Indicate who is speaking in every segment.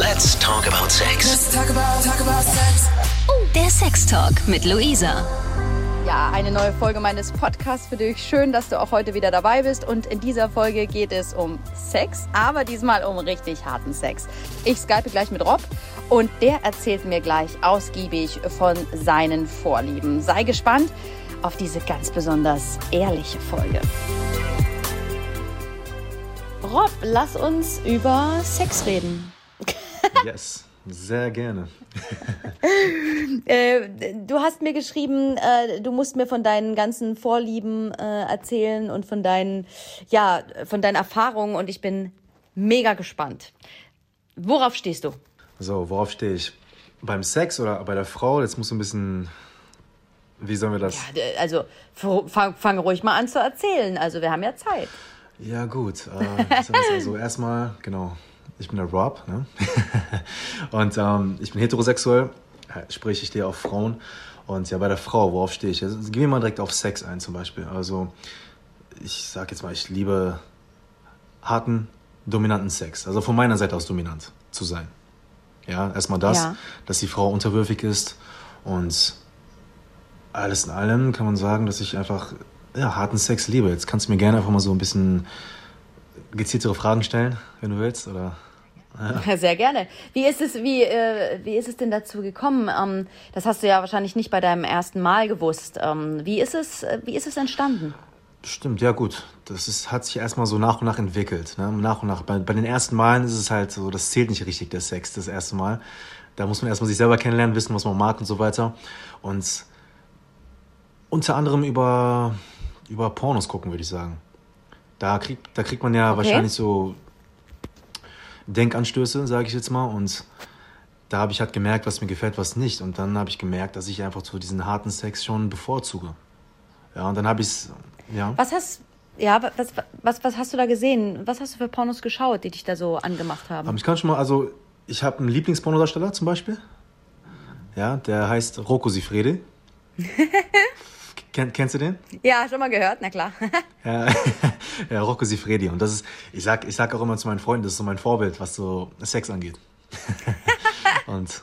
Speaker 1: Let's talk about sex.
Speaker 2: Let's talk about, talk about sex.
Speaker 3: Der Sex Talk mit Luisa.
Speaker 4: Ja, eine neue Folge meines Podcasts für dich. Schön, dass du auch heute wieder dabei bist. Und in dieser Folge geht es um Sex, aber diesmal um richtig harten Sex. Ich skype gleich mit Rob und der erzählt mir gleich ausgiebig von seinen Vorlieben. Sei gespannt auf diese ganz besonders ehrliche Folge. Rob, lass uns über Sex reden.
Speaker 5: Yes, sehr gerne.
Speaker 4: Äh, du hast mir geschrieben, äh, du musst mir von deinen ganzen Vorlieben äh, erzählen und von deinen, ja, von deinen Erfahrungen und ich bin mega gespannt. Worauf stehst du?
Speaker 5: So, worauf stehe ich? Beim Sex oder bei der Frau? Jetzt muss ein bisschen. Wie sollen wir das?
Speaker 4: Ja, also fang, fang ruhig mal an zu erzählen. Also wir haben ja Zeit.
Speaker 5: Ja, gut. Also erstmal, genau, ich bin der Rob, ne? Und ähm, ich bin heterosexuell, äh, sprich, ich stehe auf Frauen. Und ja, bei der Frau, worauf stehe ich? Also, gehen wir mal direkt auf Sex ein zum Beispiel. Also, ich sag jetzt mal, ich liebe harten, dominanten Sex. Also von meiner Seite aus dominant zu sein. Ja, erstmal das,
Speaker 4: Ja.
Speaker 5: dass die Frau unterwürfig ist und alles in allem kann man sagen, dass ich einfach ja, harten Sex liebe. Jetzt kannst du mir gerne einfach mal so ein bisschen gezieltere Fragen stellen, wenn du willst, oder?
Speaker 4: Sehr gerne. Wie ist es, wie, äh, wie ist es denn dazu gekommen? Ähm, das hast du ja wahrscheinlich nicht bei deinem ersten Mal gewusst. Ähm, wie ist es, äh, wie ist es entstanden?
Speaker 5: Stimmt, ja gut. Das ist, hat sich erstmal so nach und nach entwickelt. Ne? Nach und nach. Bei, bei den ersten Malen ist es halt so, das zählt nicht richtig, der Sex, das erste Mal. Da muss man erstmal sich selber kennenlernen, wissen, was man mag und so weiter. Und unter anderem über, über Pornos gucken, würde ich sagen. Da kriegt, da kriegt man ja
Speaker 4: Okay.
Speaker 5: wahrscheinlich so Denkanstöße, sage ich jetzt mal. Und da habe ich halt gemerkt, was mir gefällt, was nicht. Und dann habe ich gemerkt, dass ich einfach so diesen harten Sex schon bevorzuge. Ja, und dann habe ich es, ja.
Speaker 4: Was hast, ja, was, was, was hast du da gesehen? Was hast du für Pornos geschaut, die dich da so angemacht haben?
Speaker 5: Ich kann schon mal, also ich habe einen Lieblingspornodarsteller zum Beispiel. Ja, der heißt Rocco Sifredi. Ken, kennst du den?
Speaker 4: Ja, schon mal gehört, na klar.
Speaker 5: Ja, ja, Rocco Sifredi. Und das ist, ich sag, ich sag auch immer zu meinen Freunden, das ist so mein Vorbild, was so Sex angeht. und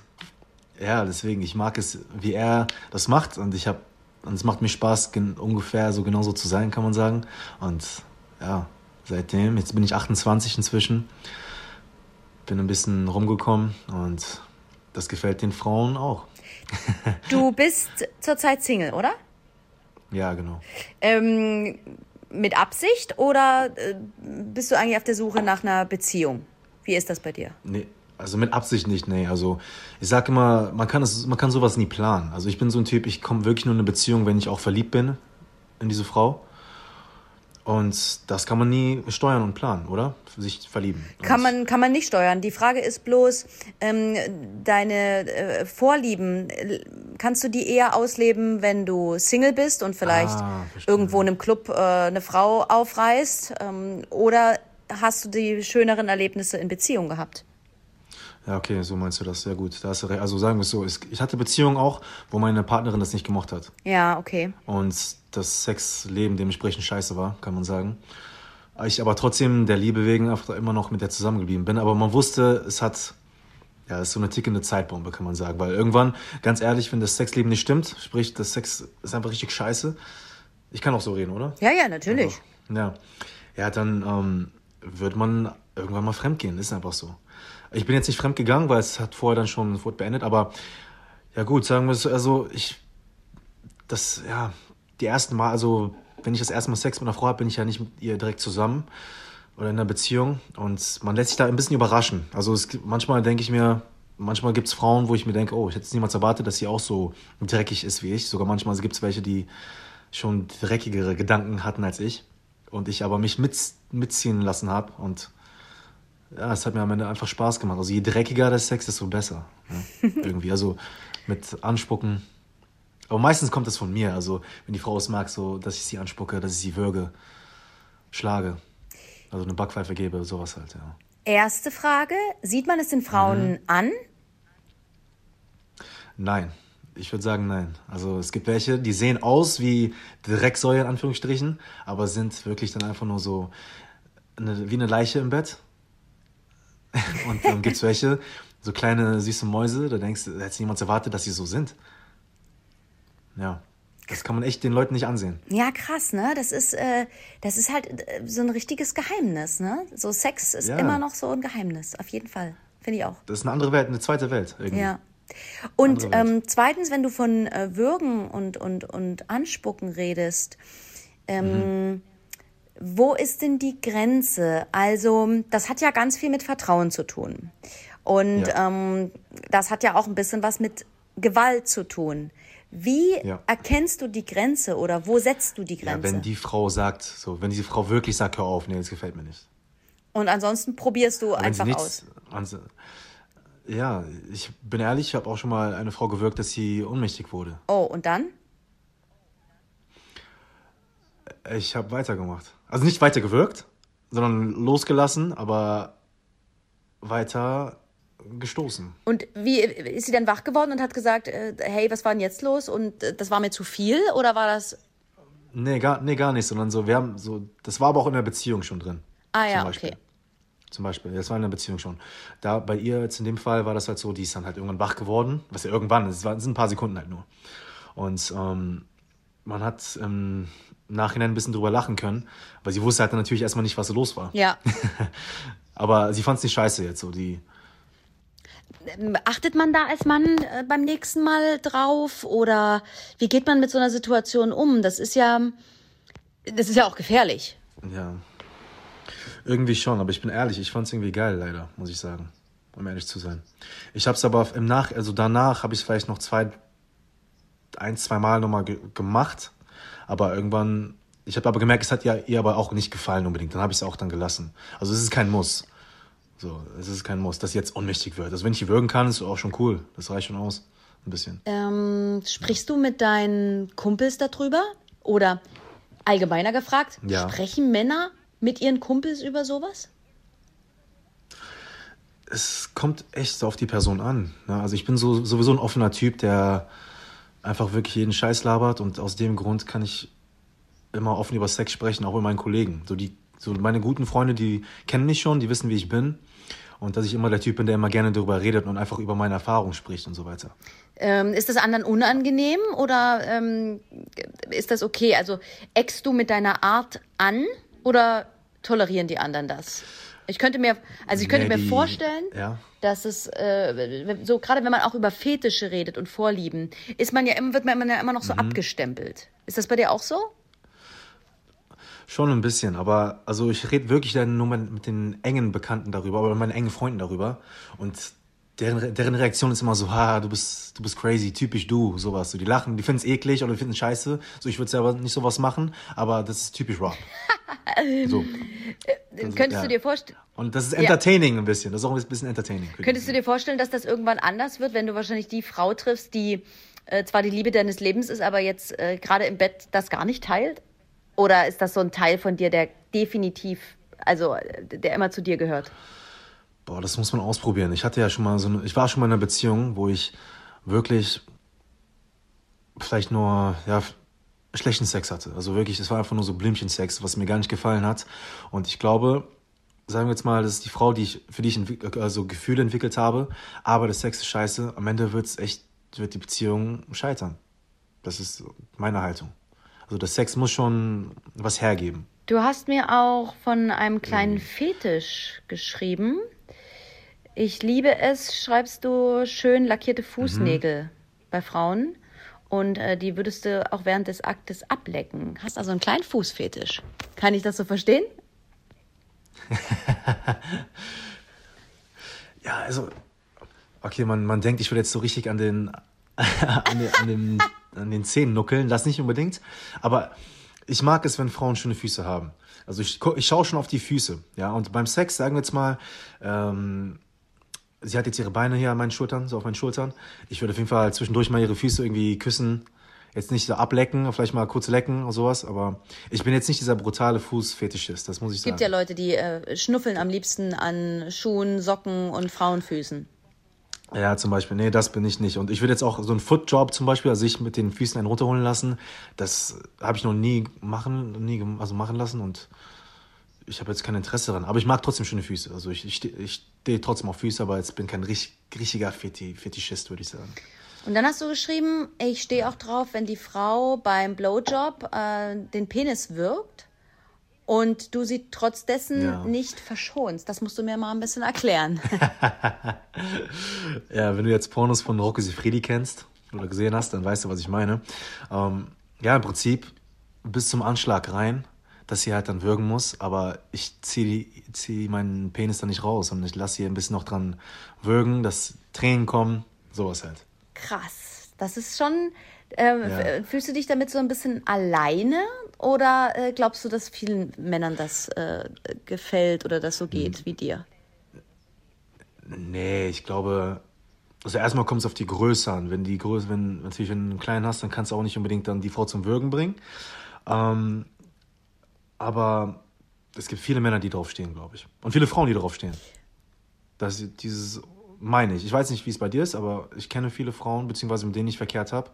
Speaker 5: ja, deswegen, ich mag es, wie er das macht. Und ich habe, und es macht mir Spaß, ungefähr so genauso zu sein, kann man sagen. Und ja, seitdem, jetzt bin ich 28 inzwischen, bin ein bisschen rumgekommen und das gefällt den Frauen auch.
Speaker 4: Du bist zurzeit Single, oder?
Speaker 5: Ja, genau.
Speaker 4: Ähm, mit Absicht oder äh, bist du eigentlich auf der Suche nach einer Beziehung? Wie ist das bei dir?
Speaker 5: Nee, also mit Absicht nicht, nee. Also ich sag immer, man kann, es, man kann sowas nie planen. Also ich bin so ein Typ, ich komme wirklich nur in eine Beziehung, wenn ich auch verliebt bin in diese Frau. Und das kann man nie steuern und planen, oder? Sich verlieben.
Speaker 4: Kann man, kann man nicht steuern. Die Frage ist bloß, ähm, deine äh, Vorlieben, äh, kannst du die eher ausleben, wenn du Single bist und vielleicht
Speaker 5: Ah,
Speaker 4: irgendwo in einem Club äh, eine Frau aufreißt? Ähm, oder hast du die schöneren Erlebnisse in Beziehung gehabt?
Speaker 5: Ja, okay, so meinst du das. Sehr gut. Da hast du recht. Also sagen wir es so, ich hatte Beziehungen auch, wo meine Partnerin das nicht gemocht hat.
Speaker 4: Ja, okay.
Speaker 5: und das Sexleben dementsprechend scheiße war, kann man sagen. Ich aber trotzdem der Liebe wegen einfach immer noch mit der zusammengeblieben bin. Aber man wusste, es hat, ja, es ist so eine tickende Zeitbombe, kann man sagen. Weil irgendwann, ganz ehrlich, wenn das Sexleben nicht stimmt, sprich, das Sex ist einfach richtig scheiße. Ich kann auch so reden, oder?
Speaker 4: Ja, ja, natürlich.
Speaker 5: Einfach. Ja. Ja, dann ähm, wird man irgendwann mal fremdgehen, ist einfach so. Ich bin jetzt nicht fremd gegangen, weil es hat vorher dann schon wurde beendet, aber ja gut, sagen wir es, so, also ich, das, ja, die ersten Mal, also wenn ich das erste Mal Sex mit einer Frau habe, bin ich ja nicht mit ihr direkt zusammen oder in einer Beziehung und man lässt sich da ein bisschen überraschen. Also es, manchmal denke ich mir, manchmal gibt es Frauen, wo ich mir denke, oh, ich hätte es niemals erwartet, dass sie auch so dreckig ist wie ich. Sogar manchmal gibt es welche, die schon dreckigere Gedanken hatten als ich und ich aber mich mit, mitziehen lassen habe und ja, es hat mir am Ende einfach Spaß gemacht. Also je dreckiger der Sex, desto besser. Ne? Irgendwie, also mit Anspucken. Aber meistens kommt das von mir. Also wenn die Frau es mag, so, dass ich sie anspucke, dass ich sie würge, schlage. Also eine Backpfeife gebe, sowas halt, ja.
Speaker 4: Erste Frage, sieht man es den Frauen
Speaker 5: Mhm.
Speaker 4: an?
Speaker 5: Nein. Ich würde sagen, nein. Also es gibt welche, die sehen aus wie Drecksäue in Anführungsstrichen, aber sind wirklich dann einfach nur so eine, wie eine Leiche im Bett. Und dann gibt es welche, so kleine süße Mäuse, da denkst du, da hätte niemand erwartet, dass sie so sind. Ja. Das kann man echt den Leuten nicht ansehen.
Speaker 4: Ja, krass, ne? Das ist, äh, das ist halt äh, so ein richtiges Geheimnis, ne? So Sex ist
Speaker 5: Ja.
Speaker 4: immer noch so ein Geheimnis, auf jeden Fall. Finde ich auch.
Speaker 5: Das ist eine andere Welt, eine zweite Welt. Irgendwie.
Speaker 4: Ja. Und ähm, zweitens, wenn du von äh, Würgen und, und, und Anspucken redest, ähm,
Speaker 5: Mhm.
Speaker 4: Wo ist denn die Grenze? Also, das hat ja ganz viel mit Vertrauen zu tun. Und
Speaker 5: Ja.
Speaker 4: ähm, das hat ja auch ein bisschen was mit Gewalt zu tun. Wie
Speaker 5: Ja.
Speaker 4: erkennst du die Grenze oder wo setzt du die
Speaker 5: Ja,
Speaker 4: Grenze?
Speaker 5: wenn die Frau sagt, so, wenn diese Frau wirklich sagt, hör auf, nee, das gefällt mir nicht.
Speaker 4: und ansonsten probierst du
Speaker 5: Wenn
Speaker 4: einfach
Speaker 5: sie
Speaker 4: aus.
Speaker 5: Ja, ich bin ehrlich, ich habe auch schon mal eine Frau gewirkt, dass sie ohnmächtig wurde.
Speaker 4: Oh, und dann?
Speaker 5: Ich habe weitergemacht. Also nicht weiter gewirkt, sondern losgelassen, aber weiter gestoßen.
Speaker 4: Und wie ist sie dann wach geworden und hat gesagt, äh, hey, was war denn jetzt los? Und äh, das war mir zu viel oder war das?
Speaker 5: Nee, gar, nee, gar nicht, sondern so, wir haben so, das war aber auch in der Beziehung schon drin.
Speaker 4: Ah ja, okay.
Speaker 5: Zum Beispiel, das war in der Beziehung schon. Da bei ihr jetzt in dem Fall war das halt so, die ist dann halt irgendwann wach geworden, was ja irgendwann, es waren- es sind ein paar Sekunden halt nur. Und ähm, man hat im Nachhinein ein bisschen drüber lachen können, weil sie wusste halt dann natürlich erstmal nicht, was los war.
Speaker 4: Ja.
Speaker 5: Aber sie fand es nicht scheiße jetzt so, die,
Speaker 4: Achtet man da als Mann äh, beim nächsten Mal drauf oder wie geht man mit so einer Situation um? Das ist ja, das ist ja auch gefährlich.
Speaker 5: ja. Irgendwie schon, aber ich bin ehrlich, ich fand es irgendwie geil, leider, muss ich sagen, um ehrlich zu sein. Ich habe es aber im Nach, also danach habe ich es vielleicht noch zwei, ein, zwei Mal nochmal ge gemacht, aber irgendwann, ich habe aber gemerkt, es hat ja ihr aber auch nicht gefallen unbedingt, dann habe ich es auch dann gelassen. Also es ist kein Muss. So, es ist kein Muss, dass sie jetzt ohnmächtig wird. Also wenn ich sie würgen kann, ist auch schon cool. Das reicht schon aus. Ein bisschen.
Speaker 4: Ähm, sprichst du mit deinen Kumpels darüber? Oder allgemeiner gefragt,
Speaker 5: Ja.
Speaker 4: sprechen Männer mit ihren Kumpels über sowas?
Speaker 5: es kommt echt so auf die Person an. Ne? Also ich bin so, sowieso ein offener Typ, der einfach wirklich jeden Scheiß labert und aus dem Grund kann ich immer offen über Sex sprechen, auch mit meinen Kollegen. So, die, so meine guten Freunde, die kennen mich schon, die wissen, wie ich bin. Und dass ich immer der Typ bin, der immer gerne darüber redet und einfach über meine Erfahrungen spricht und so weiter.
Speaker 4: Ähm, ist das anderen unangenehm oder ähm, ist das okay? Also eckst du mit deiner Art an oder tolerieren die anderen das? Ich könnte mir, also ich könnte
Speaker 5: Nee,
Speaker 4: mir
Speaker 5: die-
Speaker 4: vorstellen,
Speaker 5: ja.
Speaker 4: dass es äh, so gerade wenn man auch über Fetische redet und Vorlieben, ist man ja immer wird man ja immer noch so
Speaker 5: Mhm.
Speaker 4: abgestempelt. Ist das bei dir auch so?
Speaker 5: Schon ein bisschen, aber also ich rede wirklich dann nur mit, den engen Bekannten darüber, oder mit meinen engen Freunden darüber. Und deren, deren Reaktion ist immer so, ha, du bist, du bist crazy, typisch du, sowas. So, die lachen, die finden es eklig oder die finden es scheiße. So, ich würde selber nicht sowas machen, aber das ist typisch Rob. So. Also,
Speaker 4: Könntest
Speaker 5: ja.
Speaker 4: du dir vorstellen?
Speaker 5: Und das ist entertaining ein bisschen. Das ist auch ein bisschen entertaining.
Speaker 4: Könntest du dir vorstellen, dass das irgendwann anders wird, wenn du wahrscheinlich die Frau triffst, die äh, zwar die Liebe deines Lebens ist, aber jetzt äh, gerade im Bett das gar nicht teilt? Oder ist das so ein Teil von dir, der definitiv, also äh, der immer zu dir gehört?
Speaker 5: Boah, das muss man ausprobieren. Ich hatte ja schon mal so eine, ich war schon mal in einer Beziehung, wo ich wirklich vielleicht nur, ja, schlechten Sex hatte. Also wirklich, es war einfach nur so Blümchensex, was mir gar nicht gefallen hat. Und ich glaube, sagen wir jetzt mal, das ist die Frau, die ich, für die ich also Gefühle entwickelt habe, aber der Sex ist scheiße. Am Ende wird's echt, wird die Beziehung scheitern. Das ist meine Haltung. Also der Sex muss schon was hergeben.
Speaker 4: Du hast mir auch von einem kleinen Fetisch geschrieben. Ich liebe es, schreibst du, schön lackierte Fußnägel bei Frauen. Und äh, die würdest du auch während des Aktes ablecken. Hast also einen kleinen Fußfetisch. Kann ich das so verstehen?
Speaker 5: Ja, also, okay, man, man denkt, ich will jetzt so richtig an den, an den, an den, an den Zähnen nuckeln, das nicht unbedingt. Aber ich mag es, wenn Frauen schöne Füße haben. Also ich, ich schaue schon auf die Füße, ja. Und beim Sex, sagen wir jetzt mal, ähm, sie hat jetzt ihre Beine hier an meinen Schultern, so auf meinen Schultern. Ich würde auf jeden Fall zwischendurch mal ihre Füße irgendwie küssen. Jetzt nicht so ablecken, vielleicht mal kurz lecken oder sowas, aber ich bin jetzt nicht dieser brutale Fußfetischist, das muss ich
Speaker 4: Es gibt
Speaker 5: sagen.
Speaker 4: ja Leute, die äh, schnuffeln am liebsten an Schuhen, Socken und Frauenfüßen.
Speaker 5: Ja, zum Beispiel. Nee, das bin ich nicht. Und ich würde jetzt auch so einen Footjob zum Beispiel, also sich mit den Füßen einen runterholen lassen, das habe ich noch nie machen, nie also machen lassen. Und ich habe jetzt kein Interesse daran. Aber ich mag trotzdem schöne Füße. Also ich, ich stehe ich steh trotzdem auf Füße, aber jetzt bin kein richtig, richtiger Feti, Fetischist, würde ich sagen.
Speaker 4: Und dann hast du geschrieben, ich stehe auch drauf, wenn die Frau beim Blowjob äh, den Penis wirkt und du sie trotz dessen
Speaker 5: Ja.
Speaker 4: nicht verschonst. Das musst du mir mal ein bisschen erklären.
Speaker 5: Ja, wenn du jetzt Pornos von Rocco Sifredi kennst oder gesehen hast, dann weißt du, was ich meine. Ähm, ja, im Prinzip bis zum Anschlag rein, dass sie halt dann würgen muss, aber ich ziehe zieh meinen Penis dann nicht raus und ich lasse sie ein bisschen noch dran würgen, dass Tränen kommen, sowas halt.
Speaker 4: Krass. Das ist schon. Ähm,
Speaker 5: Ja.
Speaker 4: Fühlst du dich damit so ein bisschen alleine oder äh, glaubst du, dass vielen Männern das äh, gefällt oder das so
Speaker 5: Hm.
Speaker 4: geht wie dir?
Speaker 5: Nee, ich glaube, also erstmal kommt es auf die Größe an. Wenn die Größe, wenn natürlich wenn du einen kleinen hast, dann kannst du auch nicht unbedingt dann die Frau zum Würgen bringen. Ähm, aber es gibt viele Männer, die drauf stehen, glaube ich. Und viele Frauen, die drauf stehen. Das, dieses meine ich. Ich weiß nicht, wie es bei dir ist, aber ich kenne viele Frauen, beziehungsweise mit denen ich verkehrt habe,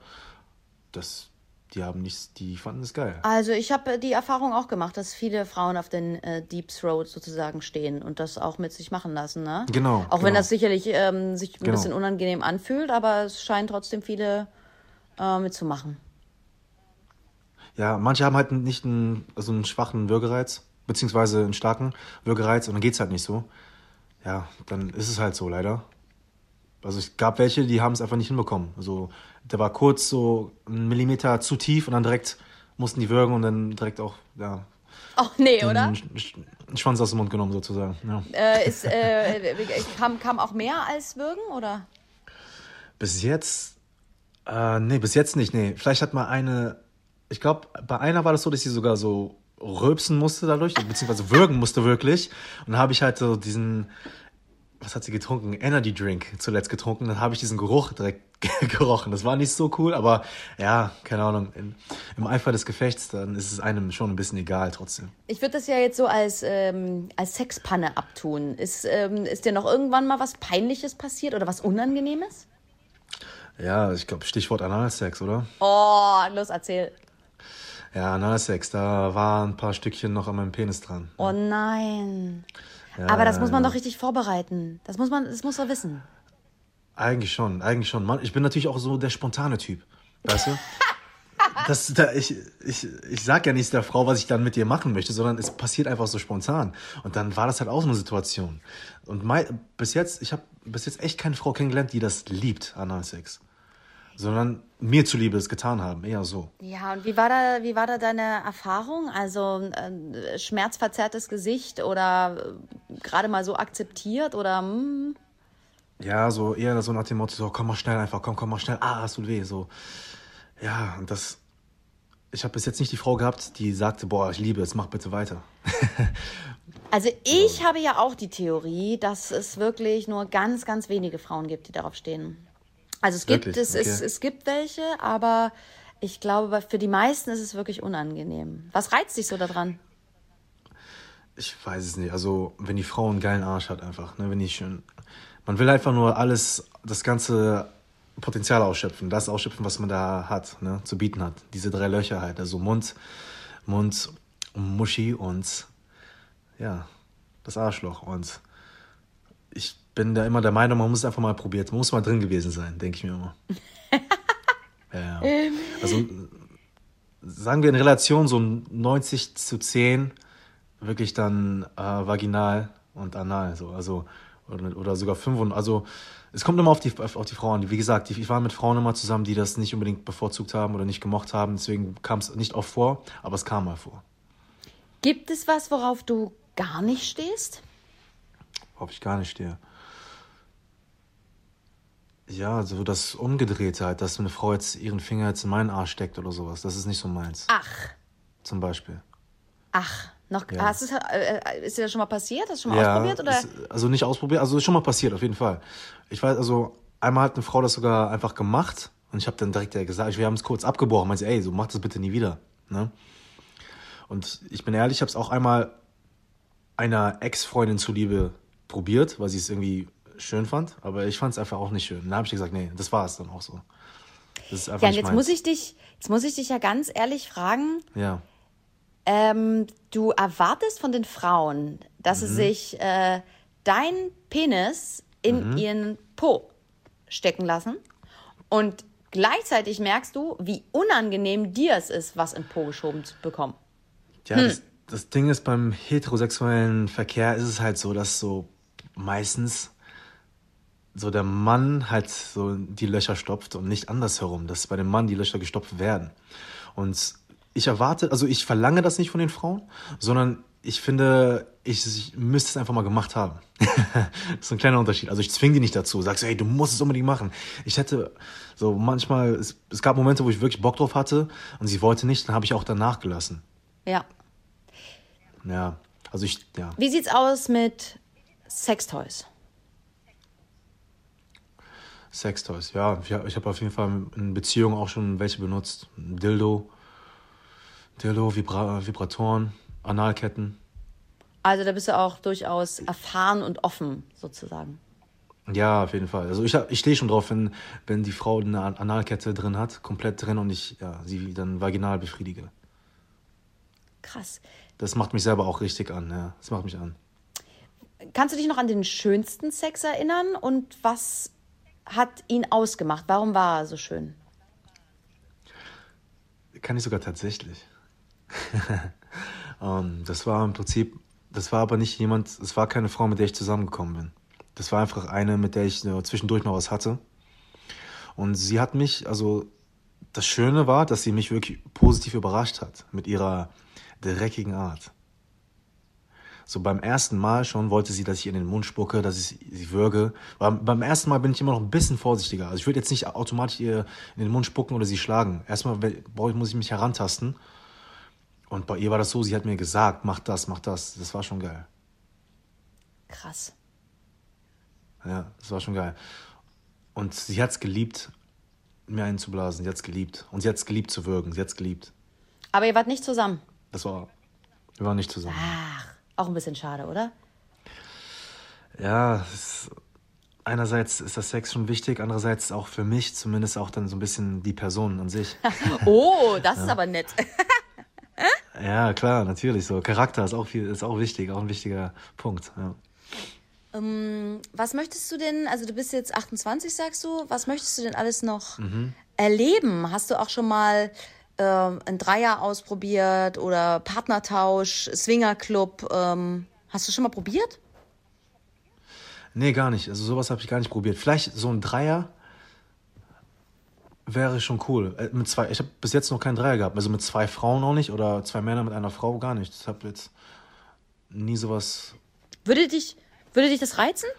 Speaker 5: das, die haben nichts, die fanden es geil.
Speaker 4: Also ich habe die Erfahrung auch gemacht, dass viele Frauen auf den äh, Deep Throat sozusagen stehen und das auch mit sich machen lassen. Ne?
Speaker 5: Genau,
Speaker 4: Auch wenn
Speaker 5: genau.
Speaker 4: das sicherlich ähm, sich ein
Speaker 5: Genau.
Speaker 4: bisschen unangenehm anfühlt, aber es scheinen trotzdem viele äh, mitzumachen.
Speaker 5: Ja, manche haben halt nicht einen, also einen schwachen Würgereiz, beziehungsweise einen starken Würgereiz und dann geht's halt nicht so. Ja, dann ist es halt so, leider. Also es gab welche, die haben es einfach nicht hinbekommen. Also der war kurz so einen Millimeter zu tief und dann direkt mussten die würgen und dann direkt auch, ja,
Speaker 4: Ach nee, oder?
Speaker 5: Sch- Schwanz aus dem Mund genommen sozusagen. Ja.
Speaker 4: Äh, ist, äh, kam, kam auch mehr als Würgen, oder?
Speaker 5: Bis jetzt, äh, nee, bis jetzt nicht, nee. Vielleicht hat mal eine, ich glaube, bei einer war das so, dass sie sogar so rülpsen musste dadurch, beziehungsweise würgen musste wirklich. Und dann habe ich halt so diesen, was hat sie getrunken? Energy Drink zuletzt getrunken. Dann habe ich diesen Geruch direkt gerochen. Das war nicht so cool, aber ja, keine Ahnung. In, Im Eifer des Gefechts, dann ist es einem schon ein bisschen egal trotzdem.
Speaker 4: Ich würde das ja jetzt so als, ähm, als Sexpanne abtun. Ist, ähm, ist dir noch irgendwann mal was Peinliches passiert oder was Unangenehmes?
Speaker 5: Ja, ich glaube, Stichwort Analsex, oder?
Speaker 4: Oh, los, erzähl.
Speaker 5: Ja, Analsex, da waren ein paar Stückchen noch an meinem Penis dran.
Speaker 4: Oh nein.
Speaker 5: Ja,
Speaker 4: Aber das muss man doch richtig vorbereiten. Das muss man, das muss man wissen.
Speaker 5: Eigentlich schon, eigentlich schon. Mann, ich bin natürlich auch so der spontane Typ. Weißt du? Das, da, ich, ich, ich sag ja nicht der Frau, was ich dann mit ihr machen möchte, sondern es passiert einfach so spontan. Und dann war das halt auch so eine Situation. Und mei, bis jetzt, ich habe bis jetzt echt keine Frau kennengelernt, die das liebt, Analsex. Sondern mir zuliebe es getan haben, eher so.
Speaker 4: Ja, und wie war da, wie war da deine Erfahrung? Also äh, schmerzverzerrtes Gesicht oder äh, gerade mal so akzeptiert oder hm?
Speaker 5: Ja, so eher so nach dem Motto, so komm mal schnell einfach, komm, komm mal schnell, ah, es tut weh, so. Ja, und das, ich habe bis jetzt nicht die Frau gehabt, die sagte, boah, ich liebe es, mach bitte weiter.
Speaker 4: Also ich habe ja auch die Theorie, dass es wirklich nur ganz, ganz wenige Frauen gibt, die darauf stehen. Also es gibt,
Speaker 5: Wirklich?
Speaker 4: es, es,
Speaker 5: Okay.
Speaker 4: es gibt welche, aber ich glaube, für die meisten ist es wirklich unangenehm. Was reizt dich so daran?
Speaker 5: Ich weiß es nicht. Also, wenn die Frau einen geilen Arsch hat, einfach, ne, wenn die schön. Man will einfach nur alles, das ganze Potenzial ausschöpfen, das ausschöpfen, was man da hat, ne, zu bieten hat. Diese drei Löcher halt, also Mund, Mund, Muschi und ja, das Arschloch. Und ich bin da immer der Meinung, man muss es einfach mal probiert, man muss mal drin gewesen sein, denke ich mir immer. ja. Also sagen wir in Relation so 90 zu 10 wirklich dann äh, vaginal und anal so also oder, oder sogar 5 also es kommt immer auf die auf die Frauen wie gesagt ich, ich war mit Frauen immer zusammen die das nicht unbedingt bevorzugt haben oder nicht gemocht haben deswegen kam es nicht oft vor aber es kam mal vor
Speaker 4: Gibt es was, worauf du gar nicht stehst?
Speaker 5: worauf ich gar nicht stehe ja so das Umgedrehte halt dass eine Frau jetzt ihren Finger jetzt in meinen Arsch steckt oder sowas das ist nicht so meins
Speaker 4: Ach,
Speaker 5: zum Beispiel
Speaker 4: ach, noch,
Speaker 5: Ja.
Speaker 4: hast du's, äh, ist dir das schon mal passiert? Hast du schon mal ausprobiert? Oder?
Speaker 5: Ist, also nicht ausprobiert, also ist schon mal passiert, auf jeden Fall. Ich weiß, also einmal hat eine Frau das sogar einfach gemacht und ich habe dann direkt ja gesagt, wir haben es kurz abgebrochen, meinte, ey, so mach das bitte nie wieder. Ne? Und ich bin ehrlich, ich habe es auch einmal einer Ex-Freundin zuliebe probiert, weil sie es irgendwie schön fand, aber ich fand es einfach auch nicht schön. Dann habe ich gesagt, nee, das war es dann auch so. Das ist einfach
Speaker 4: Ja, und
Speaker 5: nicht
Speaker 4: jetzt
Speaker 5: meins.
Speaker 4: muss ich dich, jetzt muss ich dich ja ganz ehrlich fragen,
Speaker 5: Ja.
Speaker 4: Ähm, du erwartest von den Frauen, dass
Speaker 5: Mhm.
Speaker 4: sie sich äh, dein Penis in
Speaker 5: Mhm.
Speaker 4: ihren Po stecken lassen und gleichzeitig merkst du, wie unangenehm dir es ist, was in Po geschoben zu bekommen.
Speaker 5: Ja, das, das Ding ist, beim heterosexuellen Verkehr ist es halt so, dass so meistens so der Mann halt so die Löcher stopft und nicht andersherum, dass bei dem Mann die Löcher gestopft werden. Und ich erwarte, also ich verlange das nicht von den Frauen, sondern ich finde, ich, ich müsste es einfach mal gemacht haben. das ist ein kleiner Unterschied. Also ich zwinge die nicht dazu, sag so, hey, du musst es unbedingt machen. Ich hätte so manchmal, es, es gab Momente, wo ich wirklich Bock drauf hatte und sie wollte nicht, dann habe ich auch danach gelassen.
Speaker 4: Ja.
Speaker 5: Ja, also ich, ja.
Speaker 4: Wie sieht's aus mit Sextoys?
Speaker 5: Sextoys, ja. Ich, habe auf jeden Fall in Beziehungen auch schon welche benutzt. Dildo, Dildo, Vibra Vibratoren, Analketten.
Speaker 4: Also da bist du auch durchaus erfahren und offen, sozusagen.
Speaker 5: Ja, auf jeden Fall. Also ich, ich stehe schon drauf, wenn, wenn die Frau eine An- Analkette drin hat, komplett drin und ich ja, sie dann vaginal befriedige.
Speaker 4: Krass.
Speaker 5: Das macht mich selber auch richtig an, ja. Das macht mich an.
Speaker 4: Kannst du dich noch an den schönsten Sex erinnern und was hat ihn ausgemacht? Warum war er so schön?
Speaker 5: Kann ich sogar tatsächlich. ähm, das war im Prinzip, das war aber nicht jemand, es war keine Frau, mit der ich zusammengekommen bin. Das war einfach eine, mit der ich äh, zwischendurch mal was hatte. Und sie hat mich, also das Schöne war, dass sie mich wirklich positiv überrascht hat mit ihrer dreckigen Art. So beim ersten Mal schon wollte sie, dass ich ihr in den Mund spucke, dass ich sie würge. Beim, beim ersten Mal bin ich immer noch ein bisschen vorsichtiger. Also ich würde jetzt nicht automatisch ihr in den Mund spucken oder sie schlagen. Erstmal muss ich mich herantasten. Und bei ihr war das so, sie hat mir gesagt, mach das, mach das. Das war schon geil.
Speaker 4: Krass.
Speaker 5: Ja, das war schon geil. Und sie hat's geliebt, mir einen zu blasen. Sie hat's geliebt. Und sie hat's geliebt zu würgen. Sie hat's geliebt.
Speaker 4: Aber ihr wart nicht zusammen.
Speaker 5: Das war, wir waren nicht zusammen.
Speaker 4: Ach, auch ein bisschen schade, oder?
Speaker 5: Ja, es, einerseits ist das Sex schon wichtig, andererseits auch für mich zumindest auch dann so ein bisschen die Person an sich.
Speaker 4: Oh, das ist aber nett.
Speaker 5: ja, klar, natürlich so. Charakter ist auch viel, ist auch wichtig, auch ein wichtiger Punkt. Ja.
Speaker 4: Was möchtest du denn, also du bist jetzt 28, sagst du, was möchtest du denn alles noch
Speaker 5: Mhm.
Speaker 4: erleben? Hast du auch schon mal ähm, ein Dreier ausprobiert oder Partnertausch, Swingerclub? Ähm, hast du schon mal probiert?
Speaker 5: Nee, gar nicht. Also sowas habe ich gar nicht probiert. Vielleicht so ein Dreier wäre schon cool. Äh, mit zwei, ich habe bis jetzt noch keinen Dreier gehabt. Also mit zwei Frauen auch nicht oder zwei Männern mit einer Frau gar nicht. Ich habe jetzt nie sowas.
Speaker 4: Würde dich, würde dich das reizen?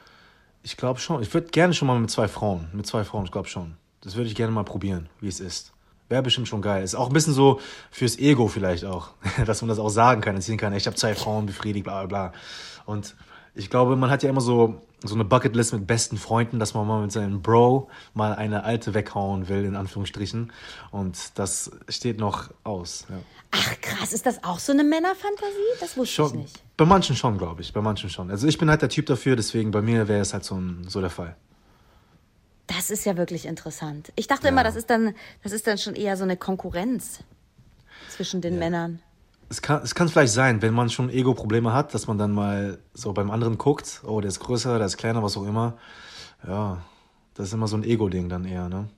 Speaker 5: Ich glaube schon. Ich würde gerne schon mal mit zwei Frauen. Mit zwei Frauen, ich glaube schon. Das würde ich gerne mal probieren, wie es ist. Wäre bestimmt schon geil. Ist auch ein bisschen so fürs Ego vielleicht auch. Dass man das auch sagen kann, erzählen kann, ich habe zwei Frauen befriedigt, bla bla bla. Und ich glaube, man hat ja immer so, so eine Bucketlist mit besten Freunden, dass man mal mit seinem Bro mal eine alte weghauen will, in Anführungsstrichen. Und das steht noch aus. Ja.
Speaker 4: Ach krass, ist das auch so eine Männerfantasie? Das wusste ich
Speaker 5: Schon,
Speaker 4: nicht.
Speaker 5: bei manchen schon, glaube ich. Bei manchen schon. Also ich bin halt der Typ dafür, deswegen bei mir wäre es halt so, ein, so der Fall.
Speaker 4: Das ist ja wirklich interessant. Ich dachte immer, das ist dann, das ist dann schon eher so eine Konkurrenz zwischen den Männern.
Speaker 5: Es kann, es kann vielleicht sein, wenn man schon Ego-Probleme hat, dass man dann mal so beim anderen guckt, oh, der ist größer, der ist kleiner, was auch immer. Ja, das ist immer so ein Ego-Ding dann eher, ne?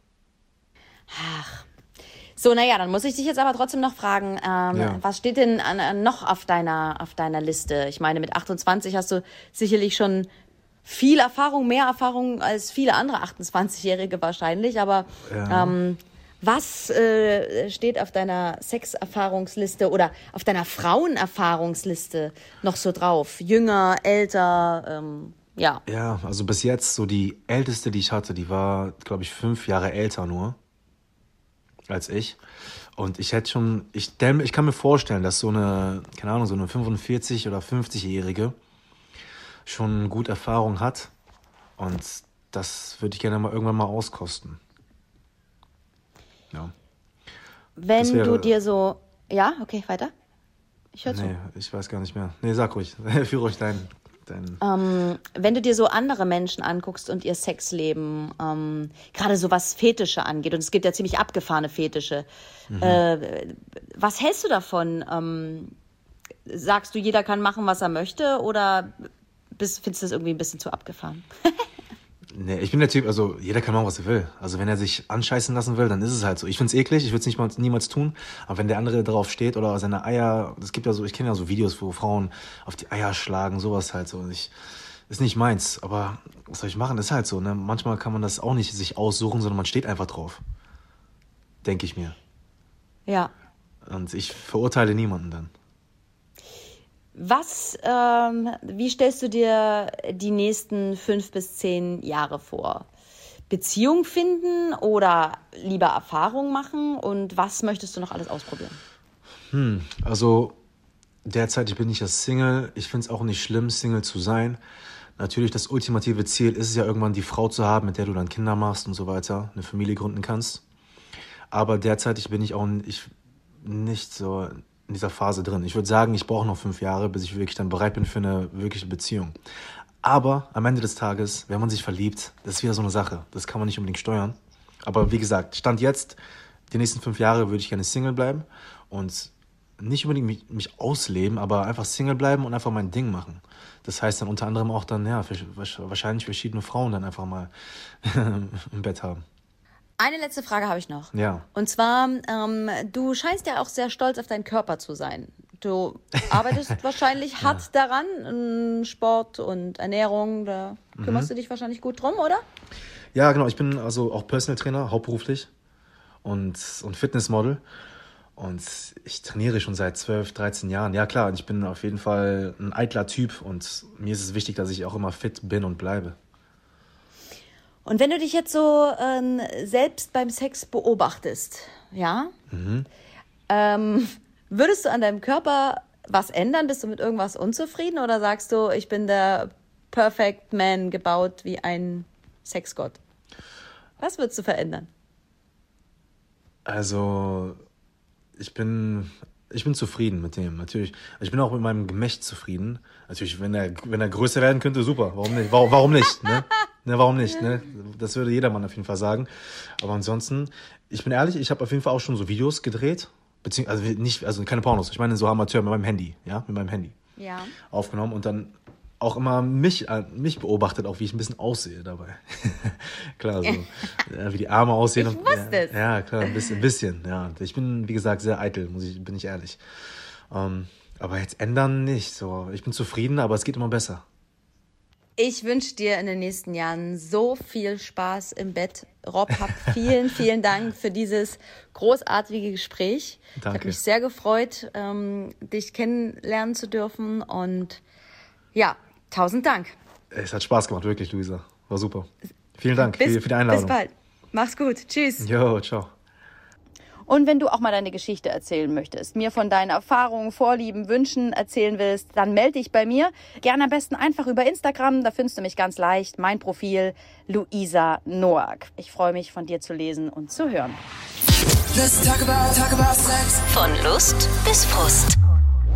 Speaker 4: So, naja, dann muss ich dich jetzt aber trotzdem noch fragen, ähm,
Speaker 5: Ja.
Speaker 4: was steht denn an, an noch auf deiner, auf deiner Liste? Ich meine, mit 28 hast du sicherlich schon viel Erfahrung, mehr Erfahrung als viele andere 28-Jährige wahrscheinlich, aber
Speaker 5: Ja.
Speaker 4: ähm, was äh, steht auf deiner Sexerfahrungsliste oder auf deiner Frauenerfahrungsliste noch so drauf? Jünger, älter, ähm, ja.
Speaker 5: Ja, also bis jetzt so die älteste, die ich hatte, die war, glaube ich, fünf Jahre älter nur als ich. Und ich hätte schon, ich, ich kann mir vorstellen, dass so eine, keine Ahnung, so eine 45- oder 50-Jährige schon gut Erfahrung hat. Und das würde ich gerne mal irgendwann mal auskosten. Ja.
Speaker 4: Wenn
Speaker 5: wäre-
Speaker 4: du dir so, ja, okay, weiter. Ich höre zu.
Speaker 5: Nee, ich weiß gar nicht mehr. Nee, sag ruhig. Führe ruhig dein. dein
Speaker 4: Ähm, wenn du dir so andere Menschen anguckst und ihr Sexleben, ähm, gerade so was Fetische angeht, und es gibt ja ziemlich abgefahrene Fetische, äh, was hältst du davon? Ähm, sagst du, jeder kann machen, was er möchte? Oder bist, findest du das irgendwie ein bisschen zu abgefahren?
Speaker 5: Nee, ich bin der Typ, also jeder kann machen, was er will. Also wenn er sich anscheißen lassen will, dann ist es halt so. Ich find's eklig, ich würde es nicht mal, niemals tun. Aber wenn der andere darauf steht oder seine Eier, es gibt ja so, ich kenne ja so Videos, wo Frauen auf die Eier schlagen, sowas halt so. Und ich, ist nicht meins, aber was soll ich machen? Ist halt so, ne? Manchmal kann man das auch nicht sich aussuchen, sondern man steht einfach drauf. Denke ich mir.
Speaker 4: Ja.
Speaker 5: Und ich verurteile niemanden dann.
Speaker 4: Was, ähm, wie stellst du dir die nächsten fünf bis zehn Jahre vor? Beziehung finden oder lieber Erfahrung machen? Und was möchtest du noch alles ausprobieren?
Speaker 5: Hm, also derzeit bin ich ja Single. Ich finde es auch nicht schlimm, Single zu sein. Natürlich, das ultimative Ziel ist es ja irgendwann, die Frau zu haben, mit der du dann Kinder machst und so weiter, eine Familie gründen kannst. Aber derzeitig bin ich auch ich, nicht so in dieser Phase drin. Ich würde sagen, ich brauche noch fünf Jahre, bis ich wirklich dann bereit bin für eine wirkliche Beziehung. Aber am Ende des Tages, wenn man sich verliebt, das ist wieder so eine Sache. Das kann man nicht unbedingt steuern. Aber wie gesagt, Stand jetzt, die nächsten fünf Jahre würde ich gerne Single bleiben und nicht unbedingt mich, mich, ausleben, aber einfach Single bleiben und einfach mein Ding machen. Das heißt dann unter anderem auch dann, ja, wahrscheinlich verschiedene Frauen dann einfach mal im Bett haben.
Speaker 4: Eine letzte Frage habe ich noch.
Speaker 5: Ja.
Speaker 4: Und zwar, ähm, du scheinst ja auch sehr stolz auf deinen Körper zu sein. Du arbeitest wahrscheinlich hart ja. daran, Sport und Ernährung, da kümmerst mhm. du dich wahrscheinlich gut drum, oder?
Speaker 5: Ja, genau. Ich bin also auch Personal Trainer, hauptberuflich und, und Fitnessmodel. Und ich trainiere schon seit 12, 13 Jahren. Ja, klar, ich bin auf jeden Fall ein eitler Typ und mir ist es wichtig, dass ich auch immer fit bin und bleibe.
Speaker 4: Und wenn du dich jetzt so ähm, selbst beim Sex beobachtest, ja, mhm. ähm, würdest du an deinem Körper was ändern? Bist du mit irgendwas unzufrieden oder sagst du, ich bin der Perfect Man gebaut wie ein Sexgott? Was würdest du verändern?
Speaker 5: Also, ich bin ich bin zufrieden mit dem, natürlich. Ich bin auch mit meinem Gemächt zufrieden. Natürlich, wenn er, wenn er größer werden könnte, super. Warum nicht? Warum, warum nicht? Ne? ne, warum nicht? Ne? Das würde jedermann auf jeden Fall sagen. Aber ansonsten, ich bin ehrlich, ich habe auf jeden Fall auch schon so Videos gedreht. Also nicht, also keine Pornos. Ich meine so Amateur mit meinem Handy, ja, mit meinem Handy.
Speaker 4: Ja.
Speaker 5: Aufgenommen und dann auch immer mich, äh, mich beobachtet, auch wie ich ein bisschen aussehe dabei. klar, so ja, wie die Arme aussehen.
Speaker 4: Ich wusste es.
Speaker 5: Ja, klar, ein bisschen, ein bisschen. Ja, ich bin, wie gesagt, sehr eitel, muss ich, bin ich ehrlich. Ähm, aber jetzt ändern nicht. So, ich bin zufrieden, aber es geht immer besser.
Speaker 4: Ich wünsche dir in den nächsten Jahren so viel Spaß im Bett. Rob, hab vielen, vielen Dank für dieses großartige Gespräch. Danke. Ich habe mich sehr gefreut, ähm, dich kennenlernen zu dürfen und ja, Tausend Dank.
Speaker 5: Es hat Spaß gemacht, wirklich, Luisa. War super. Vielen Dank bis, für, für die Einladung.
Speaker 4: Bis bald. Mach's gut. Tschüss.
Speaker 5: Jo, ciao.
Speaker 4: Und wenn du auch mal deine Geschichte erzählen möchtest, mir von deinen Erfahrungen, Vorlieben, Wünschen erzählen willst, dann melde dich bei mir. Gerne am besten einfach über Instagram, da findest du mich ganz leicht. Mein Profil Luisa Noack. Ich freue mich von dir zu lesen und zu hören.
Speaker 3: Talk about, talk about von Lust bis Frust.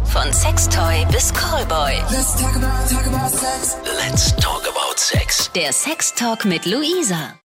Speaker 3: Von Sextoy bis Callboy. Let's talk about, talk about sex. Let's talk about sex. Der Sex Talk mit Luisa.